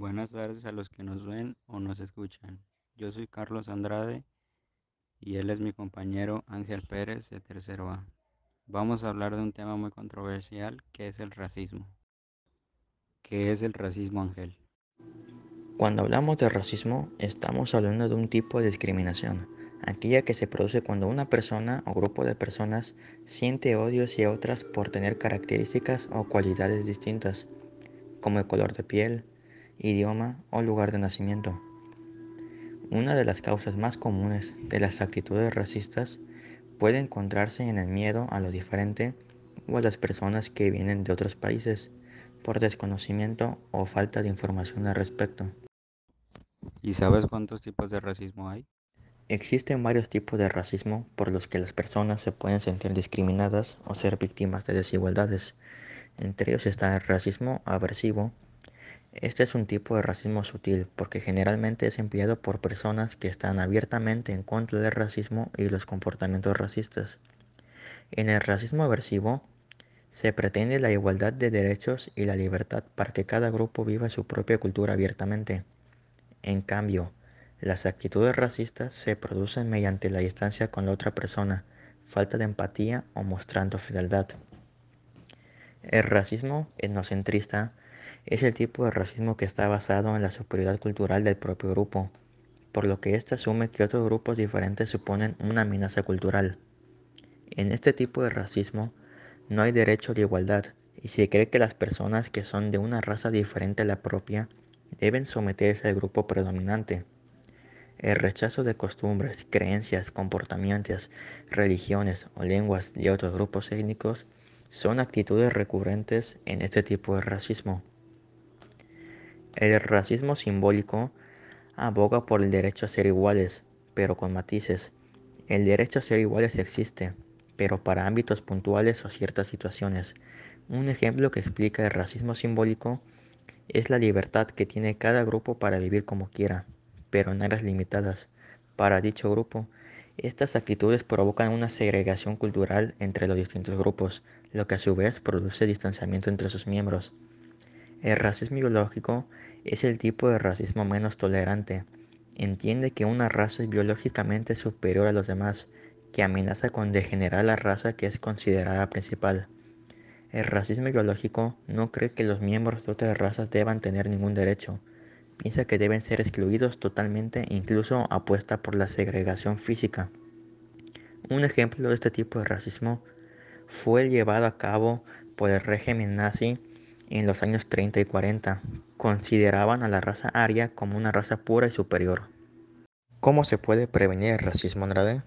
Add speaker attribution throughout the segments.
Speaker 1: Buenas tardes a los que nos ven o nos escuchan. Yo soy Carlos Andrade y él es mi compañero Ángel Pérez de Tercero A. Vamos a hablar de un tema muy controversial que es el racismo. ¿Qué es el racismo, Ángel?
Speaker 2: Cuando hablamos de racismo, estamos hablando de un tipo de discriminación, aquella que se produce cuando una persona o grupo de personas siente odio hacia otras por tener características o cualidades distintas, como el color de piel, idioma o lugar de nacimiento. Una de las causas más comunes de las actitudes racistas puede encontrarse en el miedo a lo diferente o a las personas que vienen de otros países por desconocimiento o falta de información al respecto.
Speaker 1: ¿Y sabes cuántos tipos de racismo hay?
Speaker 2: Existen varios tipos de racismo por los que las personas se pueden sentir discriminadas o ser víctimas de desigualdades. Entre ellos está el racismo aversivo, este es un tipo de racismo sutil porque generalmente es empleado por personas que están abiertamente en contra del racismo y los comportamientos racistas. En el racismo aversivo, se pretende la igualdad de derechos y la libertad para que cada grupo viva su propia cultura abiertamente. En cambio, las actitudes racistas se producen mediante la distancia con la otra persona, falta de empatía o mostrando frialdad. El racismo etnocentrista es el tipo de racismo que está basado en la superioridad cultural del propio grupo, por lo que éste asume que otros grupos diferentes suponen una amenaza cultural. En este tipo de racismo no hay derecho de igualdad y se cree que las personas que son de una raza diferente a la propia deben someterse al grupo predominante. El rechazo de costumbres, creencias, comportamientos, religiones o lenguas de otros grupos étnicos son actitudes recurrentes en este tipo de racismo. El racismo simbólico aboga por el derecho a ser iguales, pero con matices. El derecho a ser iguales existe, pero para ámbitos puntuales o ciertas situaciones. Un ejemplo que explica el racismo simbólico es la libertad que tiene cada grupo para vivir como quiera, pero en áreas limitadas. Para dicho grupo, estas actitudes provocan una segregación cultural entre los distintos grupos, lo que a su vez produce distanciamiento entre sus miembros. El racismo biológico es el tipo de racismo menos tolerante. Entiende que una raza es biológicamente superior a los demás, que amenaza con degenerar la raza que es considerada principal. El racismo biológico no cree que los miembros de otras razas deban tener ningún derecho. Piensa que deben ser excluidos totalmente e incluso apuesta por la segregación física. Un ejemplo de este tipo de racismo fue llevado a cabo por el régimen nazi en los años 30 y 40 consideraban a la raza aria como una raza pura y superior. ¿Cómo se puede prevenir el racismo, Andrade?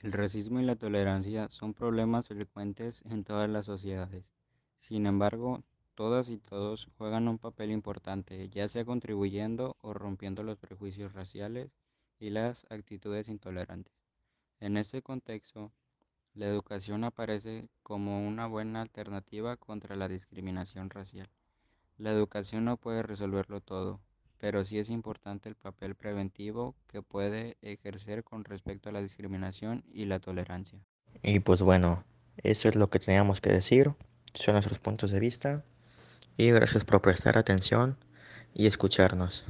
Speaker 1: El racismo y la tolerancia son problemas frecuentes en todas las sociedades. Sin embargo, todas y todos juegan un papel importante, ya sea contribuyendo o rompiendo los prejuicios raciales y las actitudes intolerantes. En este contexto, la educación aparece como una buena alternativa contra la discriminación racial. La educación no puede resolverlo todo, pero sí es importante el papel preventivo que puede ejercer con respecto a la discriminación y la tolerancia.
Speaker 2: Y pues bueno, eso es lo que teníamos que decir, son nuestros puntos de vista y gracias por prestar atención y escucharnos.